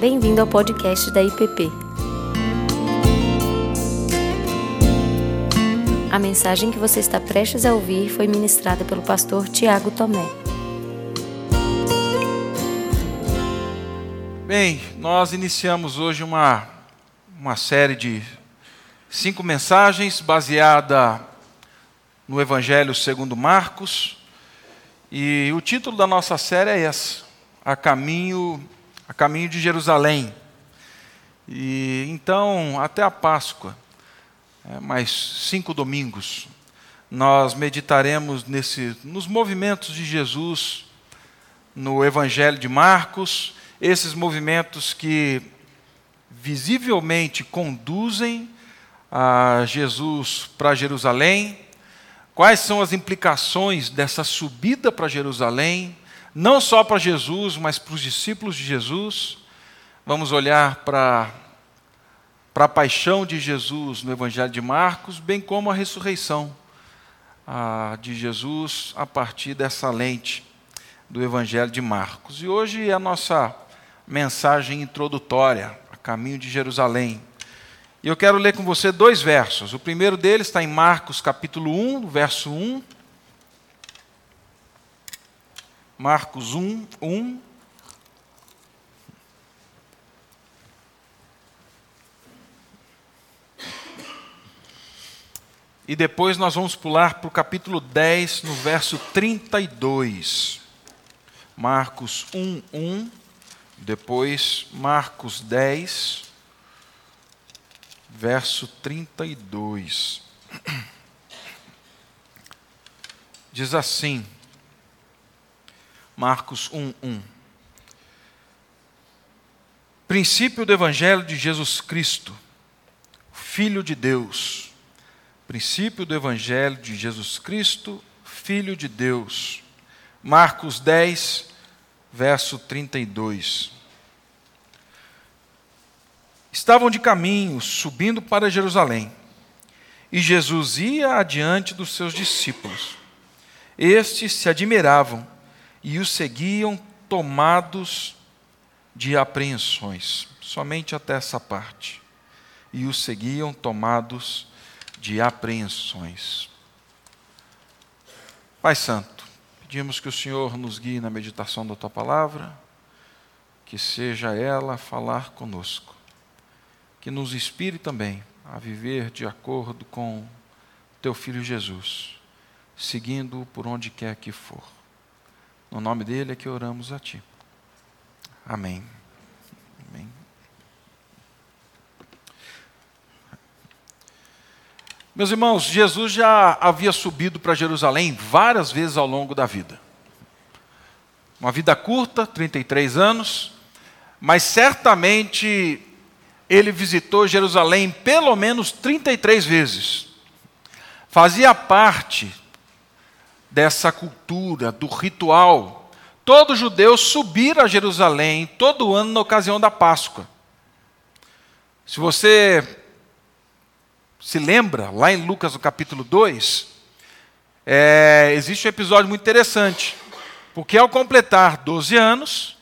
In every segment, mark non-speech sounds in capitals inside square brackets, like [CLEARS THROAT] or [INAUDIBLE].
Bem-vindo ao podcast da IPP. A mensagem que você está prestes a ouvir foi ministrada pelo pastor Tiago Tomé. Bem, nós iniciamos hoje uma, uma série de cinco mensagens baseada no Evangelho segundo Marcos. E o título da nossa série é essa: A Caminho, a caminho de Jerusalém. E então, até a Páscoa, é, mais cinco domingos, nós meditaremos nesse, nos movimentos de Jesus no Evangelho de Marcos, esses movimentos que visivelmente conduzem a Jesus para Jerusalém, quais são as implicações dessa subida para Jerusalém, não só para Jesus, mas para os discípulos de Jesus. Vamos olhar para, para a paixão de Jesus no Evangelho de Marcos, bem como a ressurreição a, de Jesus a partir dessa lente do Evangelho de Marcos. E hoje é a nossa mensagem introdutória, a caminho de Jerusalém. E eu quero ler com você dois versos. O primeiro deles está em Marcos capítulo 1, verso 1. Marcos 1, 1. E depois nós vamos pular para o capítulo 10, no verso 32. Marcos 1, 1. Depois Marcos 10, verso 32. [CLEARS THROAT] Diz assim, Marcos 1, 1. Princípio do Evangelho de Jesus Cristo, Filho de Deus. Princípio do Evangelho de Jesus Cristo, Filho de Deus. Marcos 10, verso 32. Estavam de caminho, subindo para Jerusalém, e Jesus ia adiante dos seus discípulos. Estes se admiravam e o seguiam tomados de apreensões, somente até essa parte. E o seguiam tomados de apreensões. Pai Santo, pedimos que o Senhor nos guie na meditação da tua palavra, que seja ela falar conosco que nos inspire também a viver de acordo com teu filho Jesus, seguindo-o por onde quer que for. No nome dele é que oramos a ti. Amém. Amém. Meus irmãos, Jesus já havia subido para Jerusalém várias vezes ao longo da vida. Uma vida curta, 33 anos, mas certamente ele visitou Jerusalém pelo menos 33 vezes. Fazia parte dessa cultura, do ritual. Todo judeu subir a Jerusalém todo ano na ocasião da Páscoa. Se você se lembra, lá em Lucas, no capítulo 2, é, existe um episódio muito interessante. Porque ao completar 12 anos,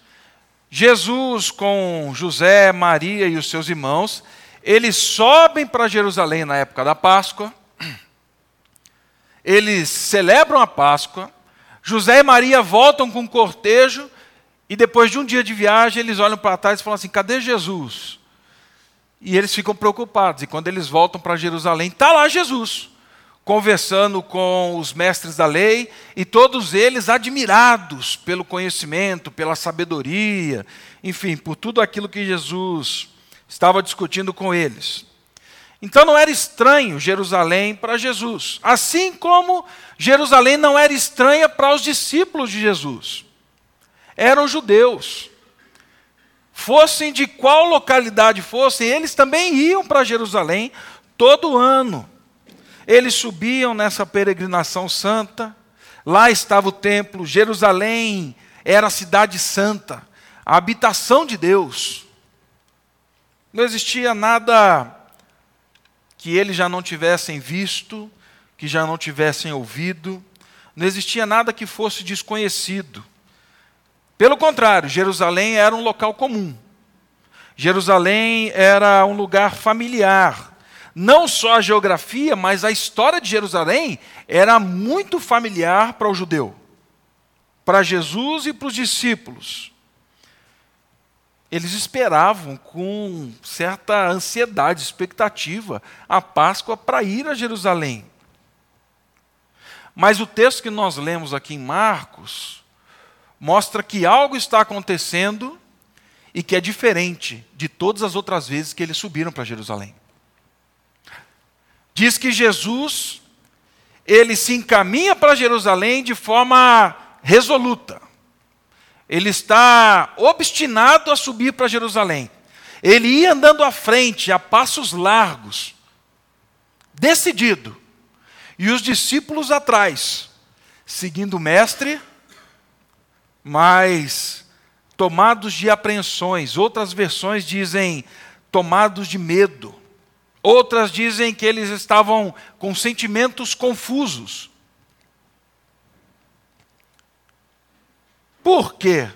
Jesus, com José, Maria e os seus irmãos, eles sobem para Jerusalém na época da Páscoa, eles celebram a Páscoa, José e Maria voltam com um cortejo, e depois de um dia de viagem, eles olham para trás e falam assim: cadê Jesus? E eles ficam preocupados, e quando eles voltam para Jerusalém, está lá Jesus conversando com os mestres da lei e todos eles admirados pelo conhecimento, pela sabedoria, enfim, por tudo aquilo que Jesus estava discutindo com eles. Então não era estranho Jerusalém para Jesus, assim como Jerusalém não era estranha para os discípulos de Jesus. Eram judeus. Fossem de qual localidade fossem, eles também iam para Jerusalém todo ano eles subiam nessa peregrinação santa, lá estava o templo, Jerusalém era a cidade santa, a habitação de Deus. Não existia nada que eles já não tivessem visto, que já não tivessem ouvido, não existia nada que fosse desconhecido. Pelo contrário, Jerusalém era um local comum. Jerusalém era um lugar familiar. Não só a geografia, mas a história de Jerusalém era muito familiar para o judeu, para Jesus e para os discípulos. Eles esperavam com certa ansiedade, expectativa, a Páscoa para ir a Jerusalém. Mas o texto que nós lemos aqui em Marcos mostra que algo está acontecendo e que é diferente de todas as outras vezes que eles subiram para Jerusalém. Diz que Jesus ele se encaminha para Jerusalém de forma resoluta. Ele está obstinado a subir para Jerusalém. Ele ia andando à frente, a passos largos, decidido. E os discípulos atrás, seguindo o Mestre, mas tomados de apreensões. Outras versões dizem tomados de medo. Outras dizem que eles estavam com sentimentos confusos. Por quê?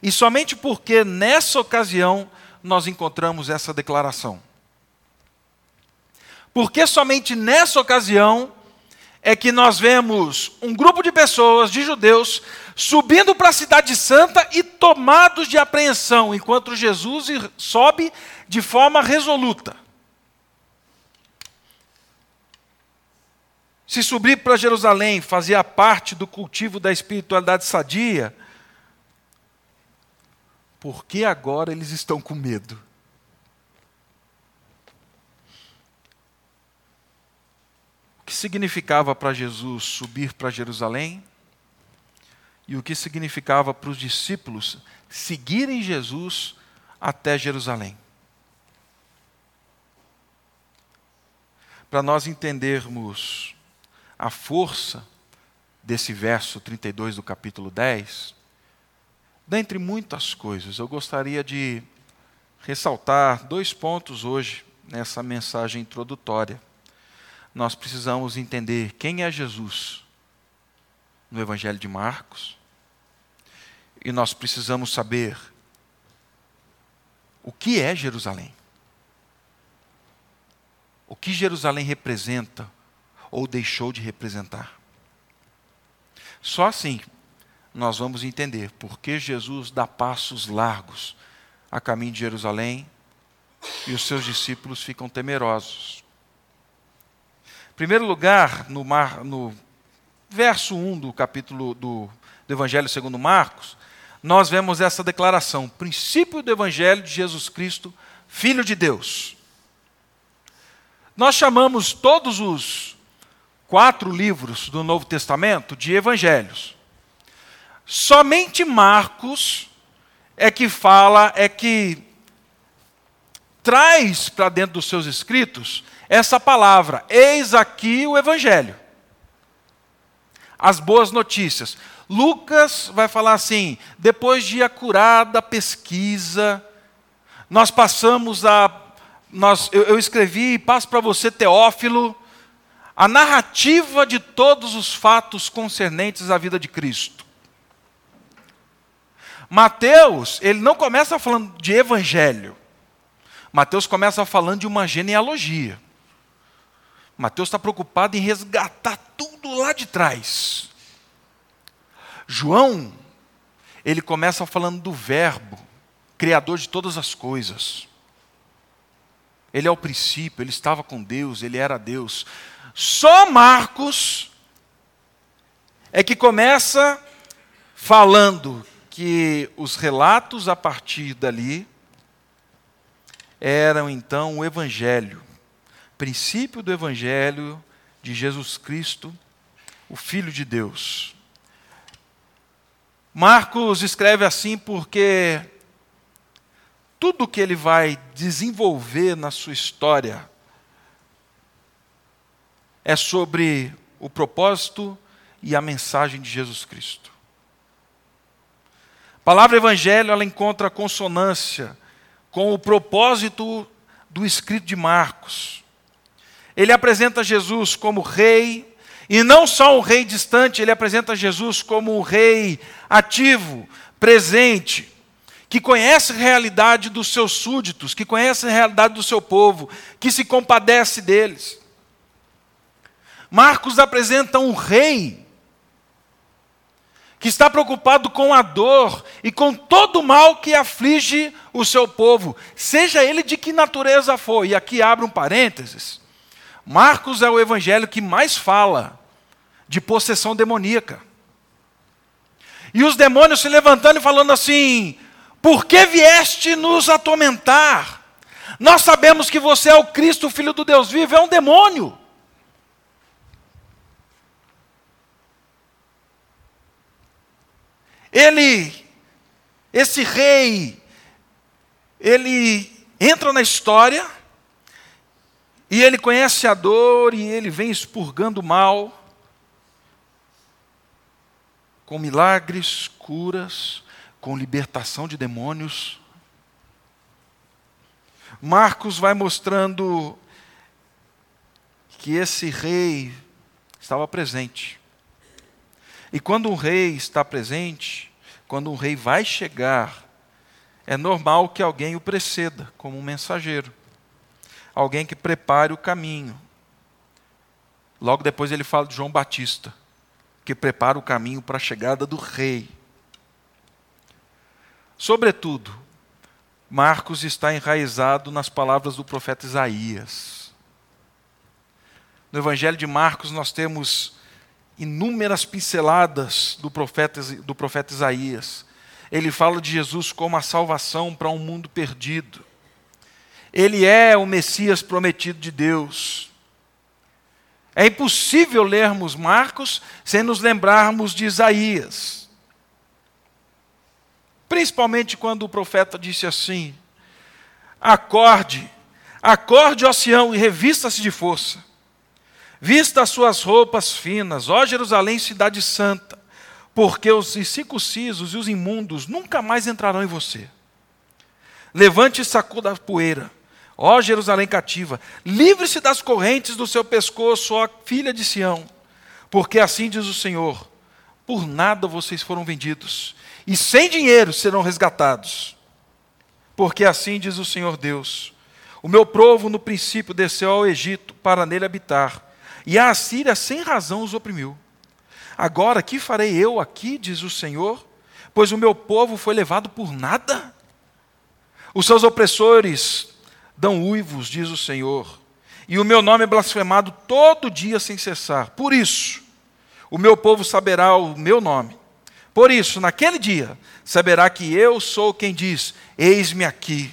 E somente porque nessa ocasião nós encontramos essa declaração. Porque somente nessa ocasião é que nós vemos um grupo de pessoas, de judeus, subindo para a Cidade Santa e tomados de apreensão, enquanto Jesus sobe de forma resoluta. Se subir para Jerusalém fazia parte do cultivo da espiritualidade sadia, por que agora eles estão com medo? O que significava para Jesus subir para Jerusalém? E o que significava para os discípulos seguirem Jesus até Jerusalém? Para nós entendermos a força desse verso 32 do capítulo 10, dentre muitas coisas, eu gostaria de ressaltar dois pontos hoje nessa mensagem introdutória. Nós precisamos entender quem é Jesus no Evangelho de Marcos, e nós precisamos saber o que é Jerusalém. O que Jerusalém representa ou deixou de representar. Só assim nós vamos entender por que Jesus dá passos largos a caminho de Jerusalém e os seus discípulos ficam temerosos. Em primeiro lugar, no, mar, no verso 1 do capítulo do, do Evangelho segundo Marcos, nós vemos essa declaração: princípio do Evangelho de Jesus Cristo, Filho de Deus. Nós chamamos todos os quatro livros do Novo Testamento de evangelhos. Somente Marcos é que fala, é que traz para dentro dos seus escritos essa palavra: eis aqui o evangelho. As boas notícias. Lucas vai falar assim: depois de acurada pesquisa, nós passamos a. Nós, eu, eu escrevi e passo para você, Teófilo, a narrativa de todos os fatos concernentes à vida de Cristo. Mateus, ele não começa falando de evangelho. Mateus começa falando de uma genealogia. Mateus está preocupado em resgatar tudo lá de trás. João, ele começa falando do Verbo, Criador de todas as coisas. Ele é o princípio, ele estava com Deus, ele era Deus. Só Marcos é que começa falando que os relatos a partir dali eram então o Evangelho, princípio do Evangelho de Jesus Cristo, o Filho de Deus. Marcos escreve assim porque tudo que ele vai desenvolver na sua história é sobre o propósito e a mensagem de Jesus Cristo. Palavra evangelho ela encontra consonância com o propósito do escrito de Marcos. Ele apresenta Jesus como rei, e não só um rei distante, ele apresenta Jesus como um rei ativo, presente, que conhece a realidade dos seus súditos, que conhece a realidade do seu povo, que se compadece deles. Marcos apresenta um rei que está preocupado com a dor e com todo o mal que aflige o seu povo, seja ele de que natureza for. E aqui abre um parênteses. Marcos é o evangelho que mais fala de possessão demoníaca. E os demônios se levantando e falando assim: Por que vieste nos atormentar? Nós sabemos que você é o Cristo, o Filho do Deus vivo, é um demônio. Ele, esse rei, ele entra na história e ele conhece a dor e ele vem expurgando o mal com milagres, curas, com libertação de demônios. Marcos vai mostrando que esse rei estava presente. E quando um rei está presente, quando um rei vai chegar, é normal que alguém o preceda como um mensageiro. Alguém que prepare o caminho. Logo depois ele fala de João Batista, que prepara o caminho para a chegada do rei. Sobretudo, Marcos está enraizado nas palavras do profeta Isaías. No Evangelho de Marcos, nós temos inúmeras pinceladas do profeta, do profeta Isaías. Ele fala de Jesus como a salvação para um mundo perdido. Ele é o Messias prometido de Deus. É impossível lermos Marcos sem nos lembrarmos de Isaías. Principalmente quando o profeta disse assim: Acorde, acorde, Sião, e revista-se de força. Vista as suas roupas finas, ó Jerusalém, cidade santa, porque os incircuncisos e os imundos nunca mais entrarão em você. Levante e sacuda a poeira, ó Jerusalém cativa, livre-se das correntes do seu pescoço, ó filha de Sião, porque assim diz o Senhor: por nada vocês foram vendidos, e sem dinheiro serão resgatados. Porque assim diz o Senhor Deus: o meu povo no princípio desceu ao Egito para nele habitar e a Assíria sem razão os oprimiu. Agora, que farei eu aqui, diz o Senhor? Pois o meu povo foi levado por nada. Os seus opressores dão uivos, diz o Senhor, e o meu nome é blasfemado todo dia sem cessar. Por isso, o meu povo saberá o meu nome. Por isso, naquele dia, saberá que eu sou quem diz: Eis-me aqui.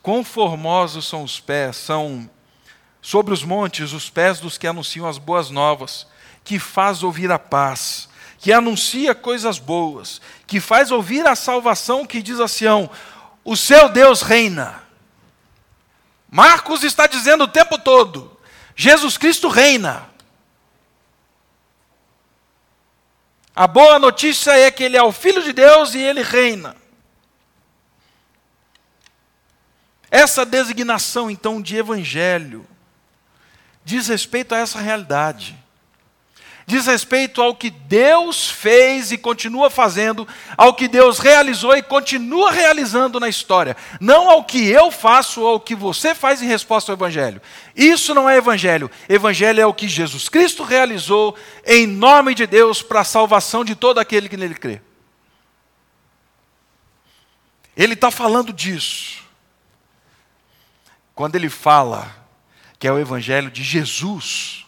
Quão formosos são os pés, são sobre os montes os pés dos que anunciam as boas novas, que faz ouvir a paz, que anuncia coisas boas, que faz ouvir a salvação, que diz a Sião: o seu Deus reina. Marcos está dizendo o tempo todo: Jesus Cristo reina. A boa notícia é que ele é o Filho de Deus e ele reina. Essa designação, então, de evangelho, diz respeito a essa realidade. Diz respeito ao que Deus fez e continua fazendo, ao que Deus realizou e continua realizando na história. Não ao que eu faço ou ao que você faz em resposta ao Evangelho. Isso não é Evangelho. Evangelho é o que Jesus Cristo realizou em nome de Deus para a salvação de todo aquele que nele crê. Ele está falando disso. Quando ele fala que é o Evangelho de Jesus,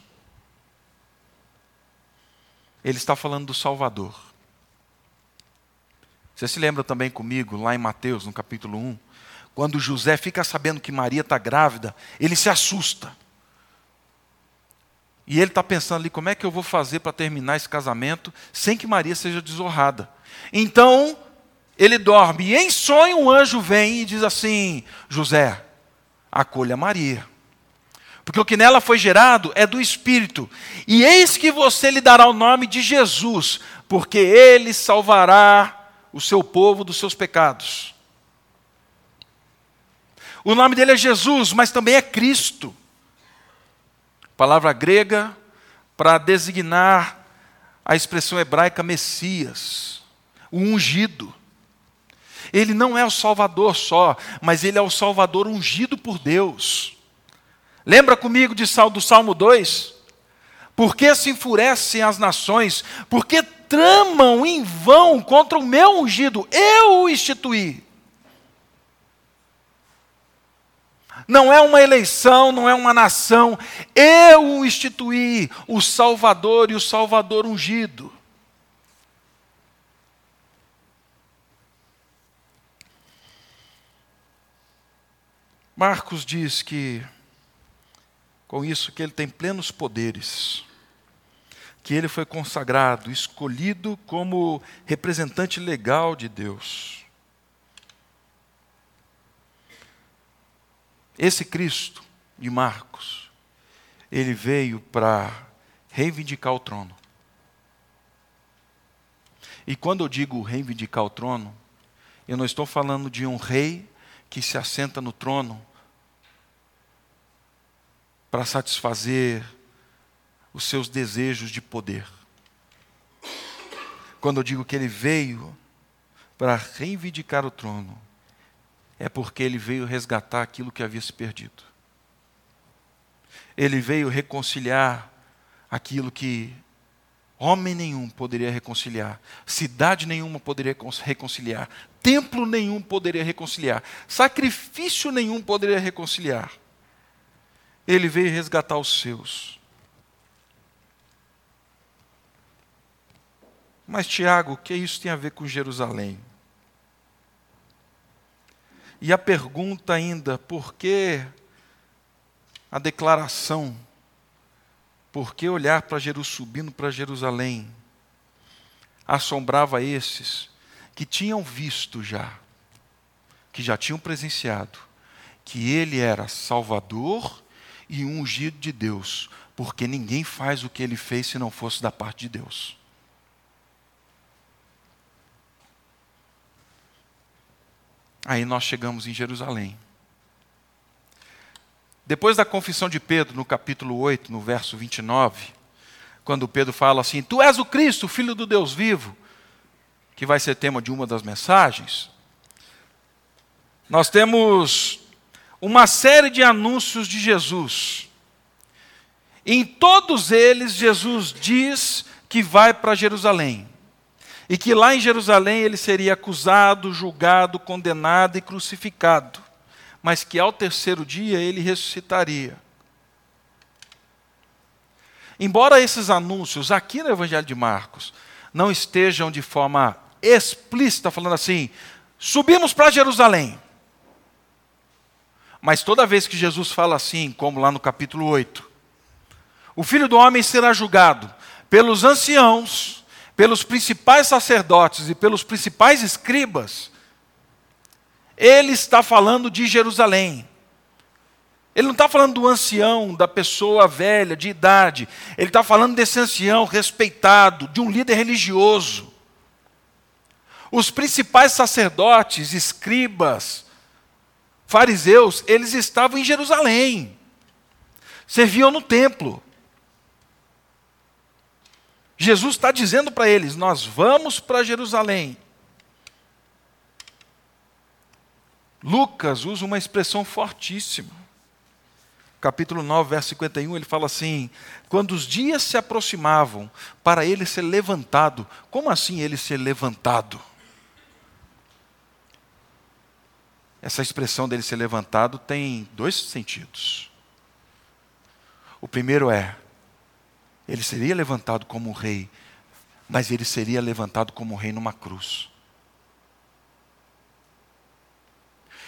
ele está falando do Salvador. Você se lembra também comigo, lá em Mateus, no capítulo 1, quando José fica sabendo que Maria está grávida, ele se assusta. E ele está pensando ali, como é que eu vou fazer para terminar esse casamento sem que Maria seja desonrada? Então, ele dorme, e em sonho um anjo vem e diz assim: José, acolha Maria porque o que nela foi gerado é do Espírito. E eis que você lhe dará o nome de Jesus, porque ele salvará o seu povo dos seus pecados. O nome dele é Jesus, mas também é Cristo. Palavra grega para designar a expressão hebraica Messias, o ungido. Ele não é o Salvador só, mas ele é o Salvador ungido por Deus. Lembra comigo de, do Salmo 2? Por que se enfurecem as nações? Por que tramam em vão contra o meu ungido? Eu o instituí. Não é uma eleição, não é uma nação. Eu o instituí, o Salvador e o Salvador ungido. Marcos diz que, com isso, que ele tem plenos poderes, que ele foi consagrado, escolhido como representante legal de Deus. Esse Cristo de Marcos, ele veio para reivindicar o trono. E quando eu digo reivindicar o trono, eu não estou falando de um rei que se assenta no trono para satisfazer os seus desejos de poder. Quando eu digo que ele veio para reivindicar o trono, é porque ele veio resgatar aquilo que havia se perdido. Ele veio reconciliar aquilo que homem nenhum poderia reconciliar, cidade nenhuma poderia reconciliar, templo nenhum poderia reconciliar, sacrifício nenhum poderia reconciliar. Ele veio resgatar os seus. Mas, Tiago, o que isso tem a ver com Jerusalém? E a pergunta ainda, por que a declaração? Por que olhar para Jerusalém, subindo para Jerusalém? Assombrava esses que tinham visto já, que já tinham presenciado, que ele era Salvador e ungido de Deus, porque ninguém faz o que ele fez se não fosse da parte de Deus. Aí nós chegamos em Jerusalém. Depois da confissão de Pedro, no capítulo 8, no verso 29, quando Pedro fala assim: Tu és o Cristo, filho do Deus vivo, que vai ser tema de uma das mensagens, nós temos uma série de anúncios de Jesus. Em todos eles, Jesus diz que vai para Jerusalém. E que lá em Jerusalém ele seria acusado, julgado, condenado e crucificado. Mas que ao terceiro dia ele ressuscitaria. Embora esses anúncios aqui no Evangelho de Marcos não estejam de forma explícita falando assim: subimos para Jerusalém. Mas toda vez que Jesus fala assim, como lá no capítulo 8, o filho do homem será julgado pelos anciãos, pelos principais sacerdotes e pelos principais escribas, ele está falando de Jerusalém. Ele não está falando do ancião, da pessoa velha, de idade. Ele está falando desse ancião respeitado, de um líder religioso. Os principais sacerdotes, escribas, fariseus, eles estavam em Jerusalém, serviam no templo. Jesus está dizendo para eles: Nós vamos para Jerusalém. Lucas usa uma expressão fortíssima. Capítulo 9, verso 51, ele fala assim: Quando os dias se aproximavam para ele ser levantado, como assim ele ser levantado? Essa expressão dele ser levantado tem dois sentidos. O primeiro é, ele seria levantado como rei, mas ele seria levantado como rei numa cruz.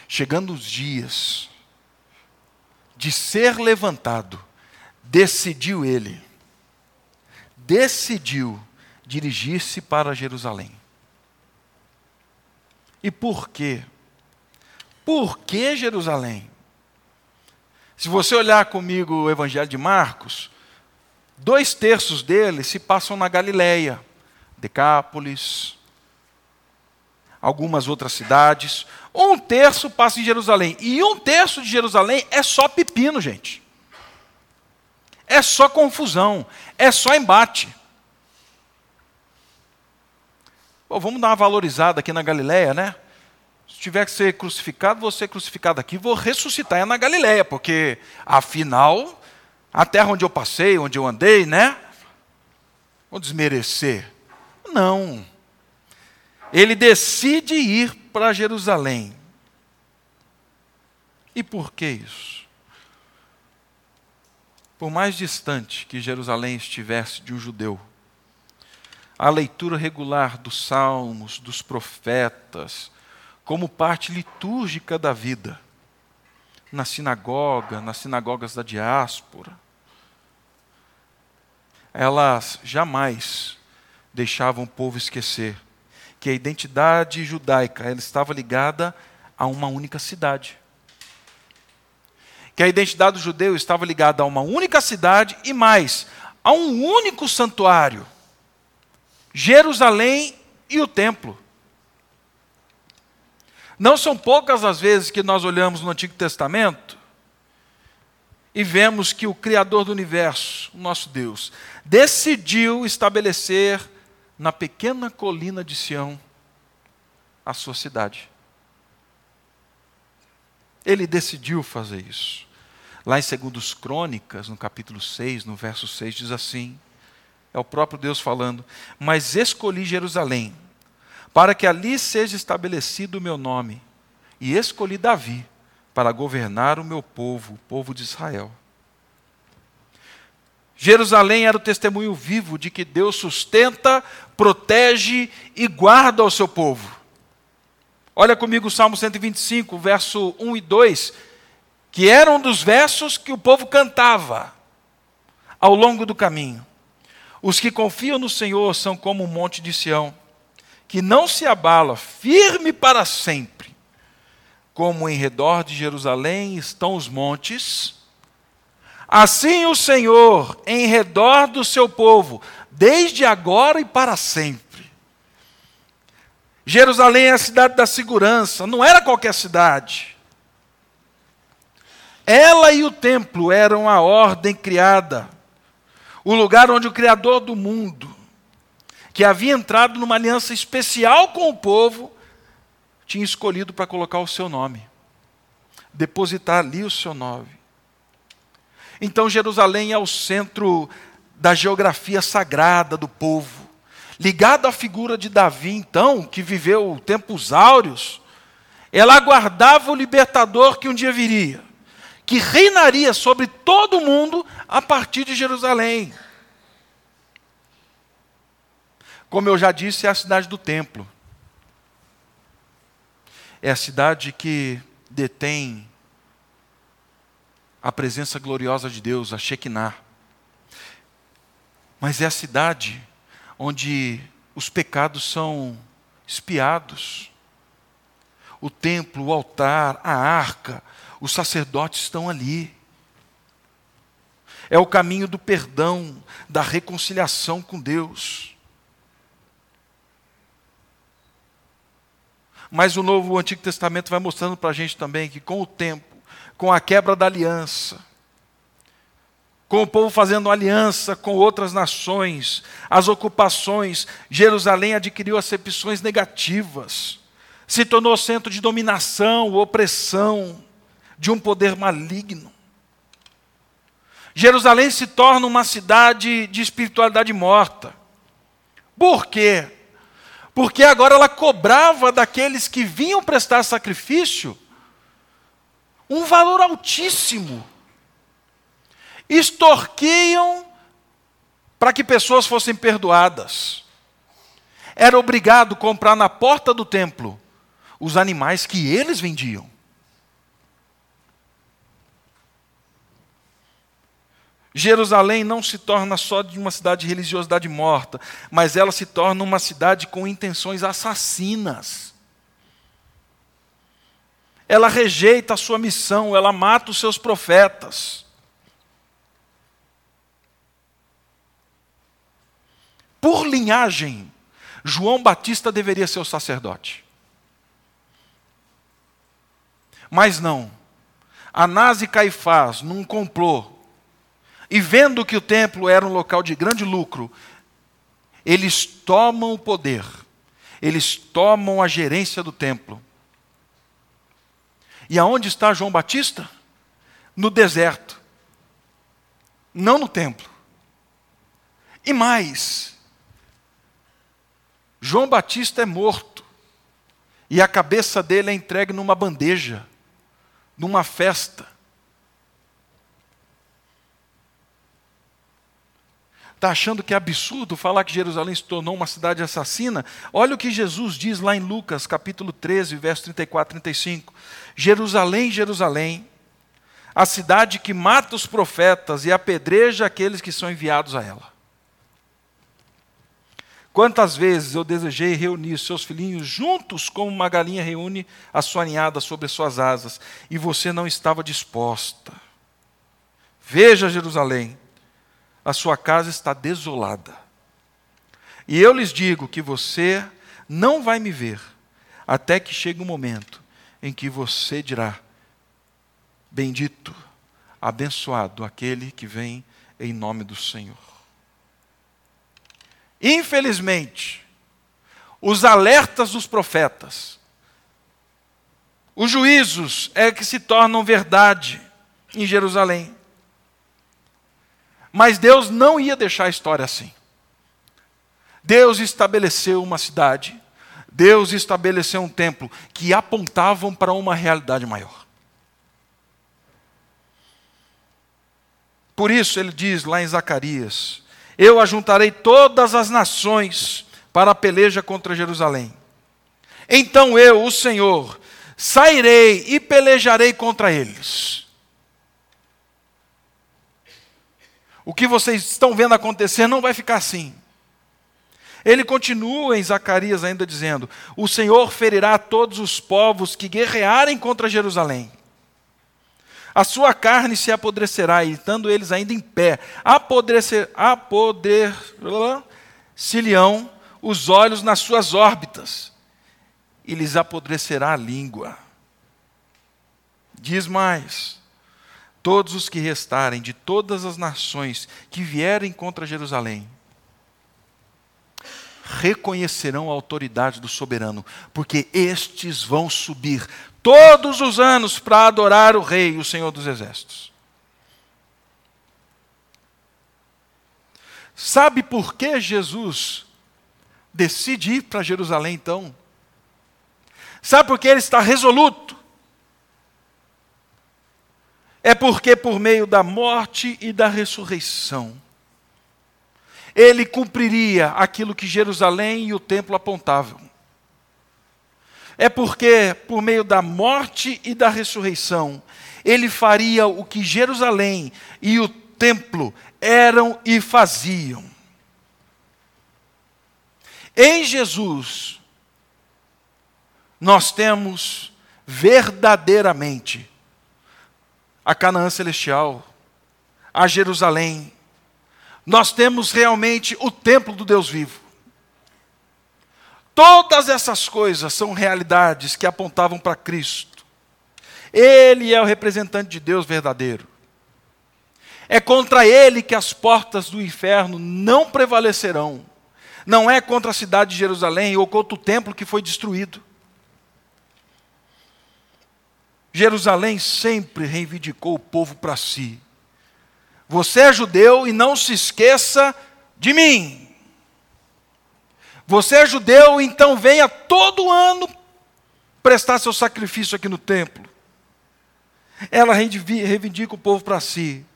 Chegando os dias de ser levantado, decidiu ele, decidiu dirigir-se para Jerusalém. E por quê? Por que Jerusalém? Se você olhar comigo o Evangelho de Marcos, dois terços dele se passam na Galileia, Decápolis, algumas outras cidades. Um terço passa em Jerusalém. E um terço de Jerusalém é só pepino, gente. É só confusão. É só embate. Vamos dar uma valorizada aqui na Galileia, né? Se tiver que ser crucificado, vou ser crucificado aqui, vou ressuscitar é na Galileia, porque afinal, a terra onde eu passei, onde eu andei, né? Vou desmerecer. Não. Ele decide ir para Jerusalém. E por que isso? Por mais distante que Jerusalém estivesse de um judeu, a leitura regular dos salmos, dos profetas, como parte litúrgica da vida, na sinagoga, nas sinagogas da diáspora, elas jamais deixavam o povo esquecer que a identidade judaica ela estava ligada a uma única cidade. Que a identidade do judeu estava ligada a uma única cidade e mais, a um único santuário. Jerusalém e o templo. Não são poucas as vezes que nós olhamos no Antigo Testamento e vemos que o Criador do universo, o nosso Deus, decidiu estabelecer na pequena colina de Sião a sua cidade. Ele decidiu fazer isso. Lá em 2 Crônicas, no capítulo 6, no verso 6, diz assim: é o próprio Deus falando. Mas escolhi Jerusalém, para que ali seja estabelecido o meu nome. E escolhi Davi, para governar o meu povo, o povo de Israel. Jerusalém era o testemunho vivo de que Deus sustenta, protege e guarda o seu povo. Olha comigo o Salmo 125, verso 1 e 2, que era um dos versos que o povo cantava ao longo do caminho. Os que confiam no Senhor são como um monte de Sião, que não se abala, firme para sempre. Como em redor de Jerusalém estão os montes, assim o Senhor em redor do seu povo, desde agora e para sempre. Jerusalém é a cidade da segurança, não era qualquer cidade. Ela e o templo eram a ordem criada o lugar onde o Criador do mundo, que havia entrado numa aliança especial com o povo, tinha escolhido para colocar o seu nome, depositar ali o seu nome. Então Jerusalém é o centro da geografia sagrada do povo, ligado à figura de Davi, então, que viveu tempos áureos, ela aguardava o libertador que um dia viria que reinaria sobre todo o mundo a partir de Jerusalém. Como eu já disse, é a cidade do templo. É a cidade que detém a presença gloriosa de Deus, a Shekinah. Mas é a cidade onde os pecados são espiados. O templo, o altar, a arca, os sacerdotes estão ali. É o caminho do perdão, da reconciliação com Deus. Mas o Novo o Antigo Testamento vai mostrando para a gente também que com o tempo, com a quebra da aliança, com o povo fazendo aliança com outras nações, as ocupações, Jerusalém adquiriu acepções negativas, se tornou centro de dominação, opressão de um poder maligno. Jerusalém se torna uma cidade de espiritualidade morta. Por quê? Porque agora ela cobrava daqueles que vinham prestar sacrifício um valor altíssimo. Extorquiam para que pessoas fossem perdoadas. Era obrigado comprar na porta do templo os animais que eles vendiam. Jerusalém não se torna só de uma cidade de religiosidade morta, mas ela se torna uma cidade com intenções assassinas. Ela rejeita a sua missão, ela mata os seus profetas. Por linhagem, João Batista deveria ser o sacerdote. Mas não. Anás e Caifás, num complô, e vendo que o templo era um local de grande lucro, eles tomam o poder, eles tomam a gerência do templo. E aonde está João Batista? No deserto, não no templo. E mais, João Batista é morto, e a cabeça dele é entregue numa bandeja, numa festa. Está achando que é absurdo falar que Jerusalém se tornou uma cidade assassina? Olha o que Jesus diz lá em Lucas, capítulo 13, verso 34 e 35. Jerusalém, Jerusalém, a cidade que mata os profetas e apedreja aqueles que são enviados a ela. Quantas vezes eu desejei reunir seus filhinhos juntos como uma galinha reúne a sua ninhada sobre suas asas, e você não estava disposta. Veja Jerusalém, a sua casa está desolada. E eu lhes digo que você não vai me ver até que chegue o um momento em que você dirá: Bendito, abençoado aquele que vem em nome do Senhor. Infelizmente, os alertas dos profetas, os juízos é que se tornam verdade em Jerusalém. Mas Deus não ia deixar a história assim. Deus estabeleceu uma cidade, Deus estabeleceu um templo que apontavam para uma realidade maior. Por isso ele diz lá em Zacarias: Eu ajuntarei todas as nações para a peleja contra Jerusalém. Então eu, o Senhor, sairei e pelejarei contra eles. O que vocês estão vendo acontecer não vai ficar assim. Ele continua em Zacarias ainda dizendo: O Senhor ferirá todos os povos que guerrearem contra Jerusalém. A sua carne se apodrecerá, e estando eles ainda em pé, apodrecer, apodrecer-se-lhão os olhos nas suas órbitas, e lhes apodrecerá a língua. Diz mais: todos os que restarem de todas as nações que vierem contra Jerusalém reconhecerão a autoridade do soberano, porque estes vão subir todos os anos para adorar o Rei, o Senhor dos Exércitos. Sabe por que Jesus decide ir para Jerusalém então? Sabe por que ele está resoluto? É porque por meio da morte e da ressurreição, ele cumpriria aquilo que Jerusalém e o templo apontavam. É porque por meio da morte e da ressurreição, ele faria o que Jerusalém e o templo eram e faziam. Em Jesus, nós temos verdadeiramente a Canaã celestial, a Jerusalém. Nós temos realmente o templo do Deus vivo. Todas essas coisas são realidades que apontavam para Cristo. Ele é o representante de Deus verdadeiro. É contra ele que as portas do inferno não prevalecerão. Não é contra a cidade de Jerusalém ou contra o templo que foi destruído. Jerusalém sempre reivindicou o povo para si. Você é judeu e não se esqueça de mim. Você é judeu, então venha todo ano prestar seu sacrifício aqui no templo. Ela reivindica o povo para si.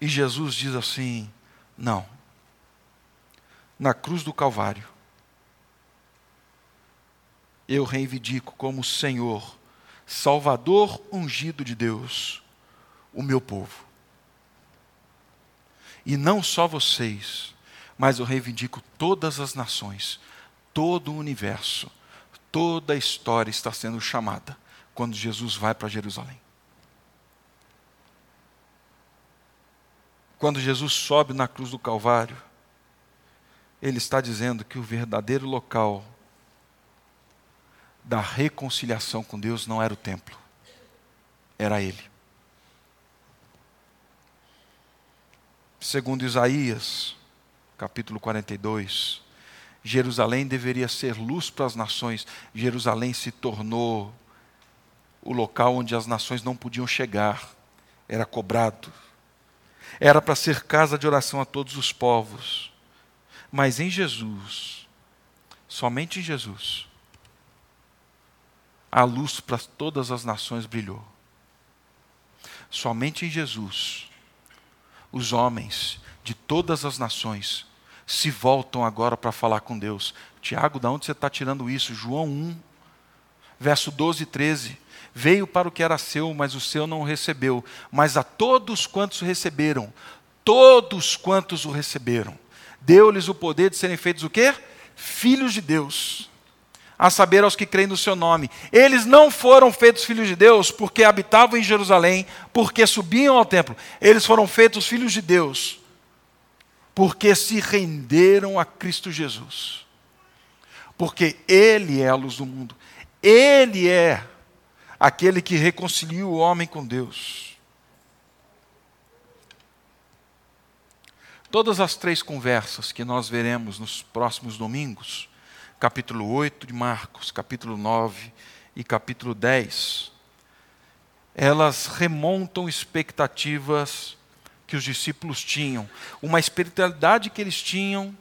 E Jesus diz assim: não. Na cruz do Calvário, eu reivindico como Senhor Salvador ungido de Deus, o meu povo. E não só vocês, mas eu reivindico todas as nações, todo o universo, toda a história está sendo chamada quando Jesus vai para Jerusalém. Quando Jesus sobe na cruz do Calvário, ele está dizendo que o verdadeiro local da reconciliação com Deus não era o templo, era Ele. Segundo Isaías, capítulo 42, Jerusalém deveria ser luz para as nações, Jerusalém se tornou o local onde as nações não podiam chegar, era cobrado. Era para ser casa de oração a todos os povos. Mas em Jesus, somente em Jesus, a luz para todas as nações brilhou. Somente em Jesus, os homens de todas as nações se voltam agora para falar com Deus. Tiago, de onde você está tirando isso? João 1, verso 12 e 13. Veio para o que era seu, mas o seu não o recebeu. Mas a todos quantos receberam, todos quantos o receberam, deu-lhes o poder de serem feitos o quê? Filhos de Deus a saber aos que creem no seu nome. Eles não foram feitos filhos de Deus porque habitavam em Jerusalém, porque subiam ao templo. Eles foram feitos filhos de Deus porque se renderam a Cristo Jesus. Porque Ele é a luz do mundo. Ele é aquele que reconcilia o homem com Deus. Todas as três conversas que nós veremos nos próximos domingos capítulo 8 de Marcos, capítulo 9 e capítulo 10, elas remontam expectativas que os discípulos tinham, uma espiritualidade que eles tinham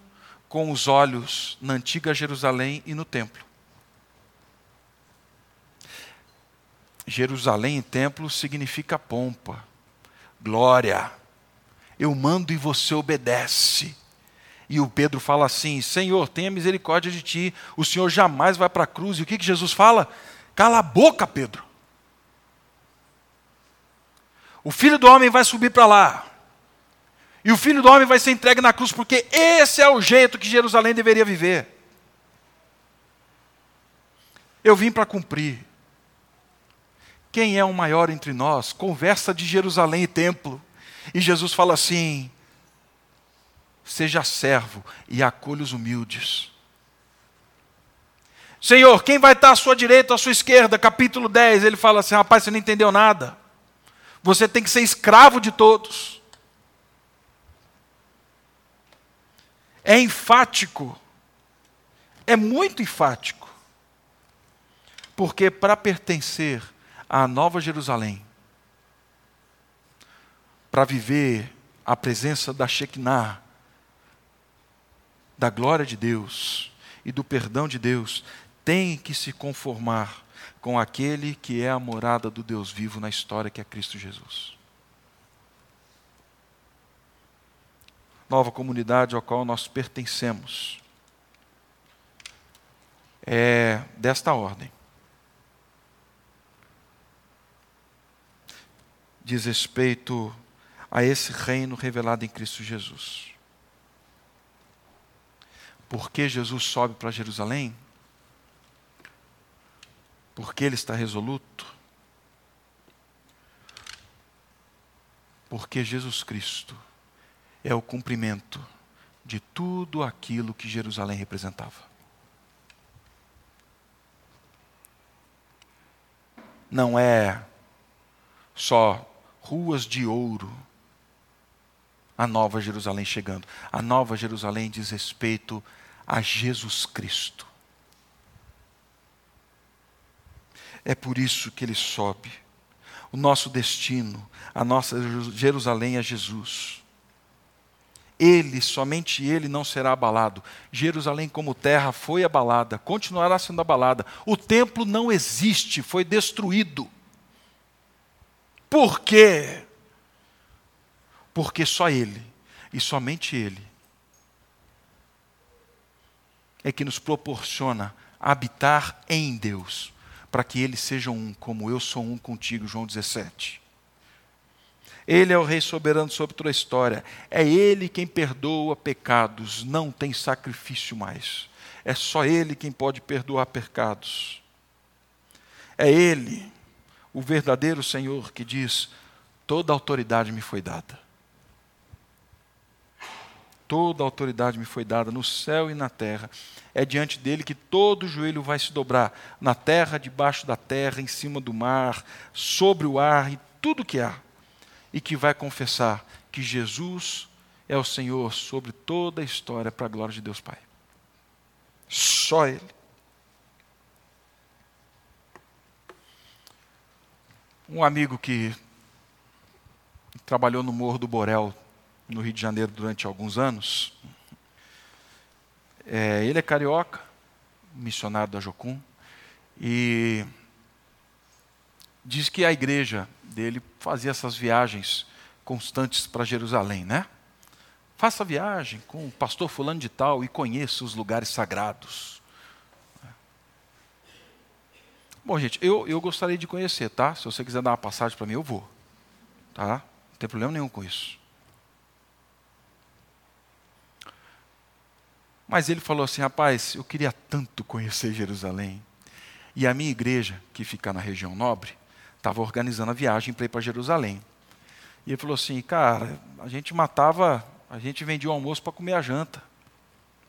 com os olhos na antiga Jerusalém e no templo. Jerusalém e templo significa pompa, glória. Eu mando e você obedece. E o Pedro fala assim: Senhor, tenha misericórdia de ti, o Senhor jamais vai para a cruz. E o que, que Jesus fala? Cala a boca, Pedro. O filho do homem vai subir para lá. E o filho do homem vai ser entregue na cruz, porque esse é o jeito que Jerusalém deveria viver. Eu vim para cumprir. Quem é o maior entre nós? Conversa de Jerusalém e templo. E Jesus fala assim: seja servo e acolha os humildes. Senhor, quem vai estar à sua direita ou à sua esquerda? Capítulo 10, ele fala assim: rapaz, você não entendeu nada. Você tem que ser escravo de todos. É enfático. É muito enfático. Porque para pertencer à Nova Jerusalém, para viver a presença da Shekinah, da glória de Deus e do perdão de Deus, tem que se conformar com aquele que é a morada do Deus vivo na história, que é Cristo Jesus. Nova comunidade ao qual nós pertencemos é desta ordem. Diz respeito a esse reino revelado em Cristo Jesus. Por que Jesus sobe para Jerusalém? Porque ele está resoluto? Porque Jesus Cristo é o cumprimento de tudo aquilo que Jerusalém representava. Não é só ruas de ouro a nova Jerusalém chegando. A nova Jerusalém diz respeito a Jesus Cristo. É por isso que ele sobe. O nosso destino, a nossa Jerusalém é Jesus. Ele, somente ele não será abalado. Jerusalém, como terra, foi abalada, continuará sendo abalada. O templo não existe, foi destruído. Por quê? Porque só ele, e somente ele, é que nos proporciona habitar em Deus, para que Ele seja um, como eu sou um contigo, João 17. Ele é o Rei soberano sobre toda história. É Ele quem perdoa pecados, não tem sacrifício mais. É só Ele quem pode perdoar pecados. É Ele, o verdadeiro Senhor, que diz: toda autoridade me foi dada. Toda autoridade me foi dada no céu e na terra. É diante dele que todo joelho vai se dobrar, na terra, debaixo da terra, em cima do mar, sobre o ar e tudo que há. E que vai confessar que Jesus é o Senhor sobre toda a história, para a glória de Deus Pai. Só Ele. Um amigo que trabalhou no Morro do Borel, no Rio de Janeiro, durante alguns anos. É, ele é carioca, missionário da Jocum, e diz que a igreja dele fazia essas viagens constantes para Jerusalém, né? Faça viagem com o pastor fulano de tal e conheça os lugares sagrados. Bom, gente, eu, eu gostaria de conhecer, tá? Se você quiser dar uma passagem para mim, eu vou. Tá? Não tem problema nenhum com isso. Mas ele falou assim: rapaz, eu queria tanto conhecer Jerusalém. E a minha igreja, que fica na região nobre, estava organizando a viagem para ir para Jerusalém. E ele falou assim: cara, a gente matava, a gente vendia o almoço para comer a janta,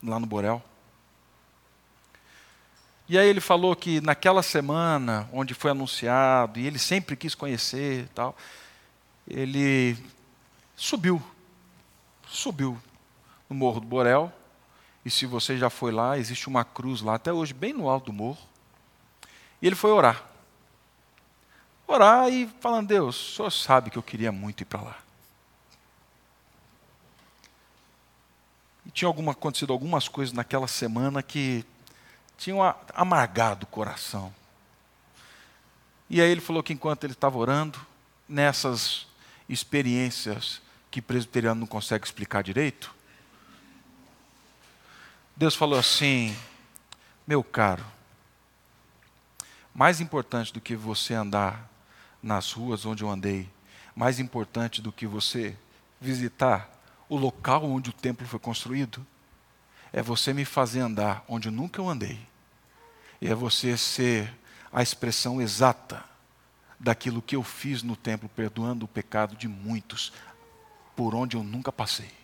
lá no Borel. E aí ele falou que naquela semana, onde foi anunciado, e ele sempre quis conhecer tal, ele subiu, subiu no Morro do Borel, e se você já foi lá, existe uma cruz lá, até hoje, bem no alto do morro. E ele foi orar. Orar e falando, Deus, o senhor sabe que eu queria muito ir para lá. E tinha alguma, acontecido algumas coisas naquela semana que tinham amargado o coração. E aí ele falou que enquanto ele estava orando, nessas experiências que presbiteriano não consegue explicar direito, Deus falou assim: meu caro, mais importante do que você andar nas ruas onde eu andei, mais importante do que você visitar o local onde o templo foi construído, é você me fazer andar onde nunca eu andei. E é você ser a expressão exata daquilo que eu fiz no templo, perdoando o pecado de muitos, por onde eu nunca passei.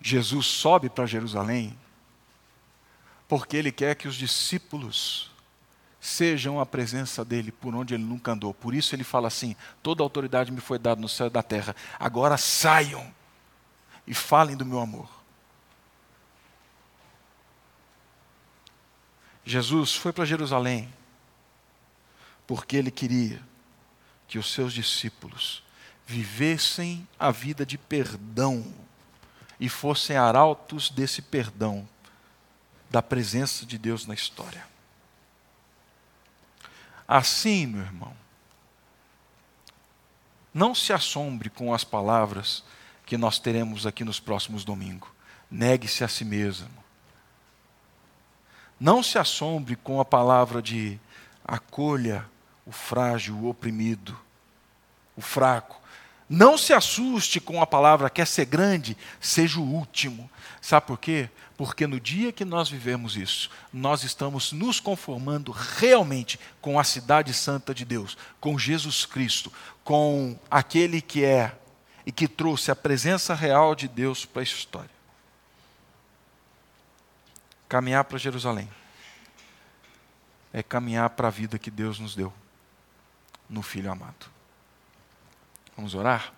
Jesus sobe para Jerusalém porque ele quer que os discípulos sejam a presença dele por onde ele nunca andou. Por isso ele fala assim: toda autoridade me foi dada no céu e da terra. Agora saiam e falem do meu amor. Jesus foi para Jerusalém porque ele queria que os seus discípulos vivessem a vida de perdão e fossem arautos desse perdão, da presença de Deus na história. Assim, meu irmão, não se assombre com as palavras que nós teremos aqui nos próximos domingos. Negue-se a si mesmo. Não se assombre com a palavra de acolha o frágil, o oprimido, o fraco. Não se assuste com a palavra quer ser grande, seja o último. Sabe por quê? Porque no dia que nós vivemos isso, nós estamos nos conformando realmente com a cidade santa de Deus, com Jesus Cristo, com aquele que é e que trouxe a presença real de Deus para a história. Caminhar para Jerusalém é caminhar para a vida que Deus nos deu no Filho amado. Vamos orar?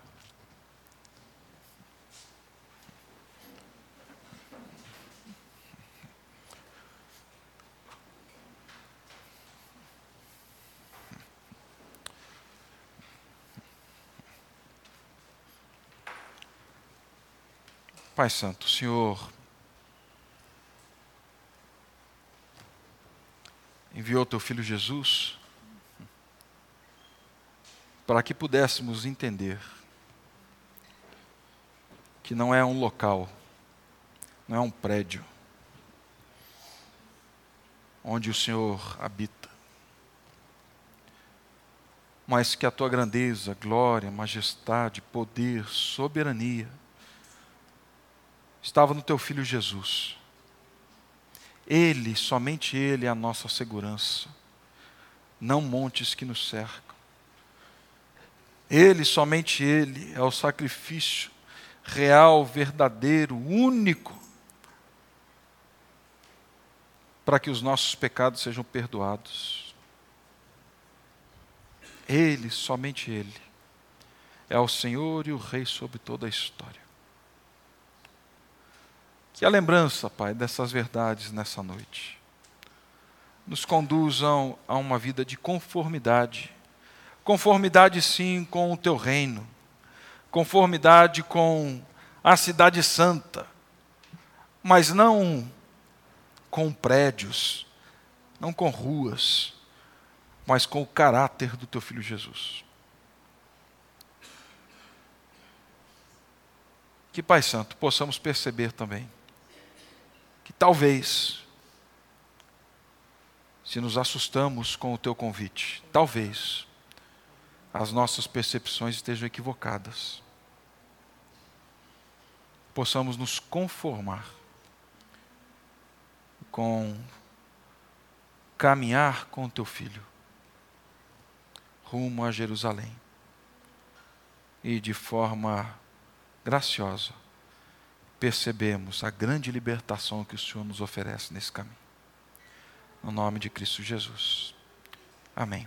Pai Santo, Senhor enviou teu filho Jesus para que pudéssemos entender que não é um local, não é um prédio onde o Senhor habita, mas que a tua grandeza, glória, majestade, poder, soberania estava no teu filho Jesus. Ele, somente Ele é a nossa segurança, não montes que nos cercam ele, somente Ele, é o sacrifício real, verdadeiro, único, para que os nossos pecados sejam perdoados. Ele, somente Ele, é o Senhor e o Rei sobre toda a história. Que a lembrança, Pai, dessas verdades nessa noite nos conduzam a uma vida de conformidade. Conformidade, sim, com o teu reino, conformidade com a Cidade Santa, mas não com prédios, não com ruas, mas com o caráter do teu filho Jesus. Que, Pai Santo, possamos perceber também que talvez, se nos assustamos com o teu convite, talvez as nossas percepções estejam equivocadas. Possamos nos conformar com caminhar com o teu filho rumo a Jerusalém e de forma graciosa percebemos a grande libertação que o Senhor nos oferece nesse caminho. No nome de Cristo Jesus. Amém.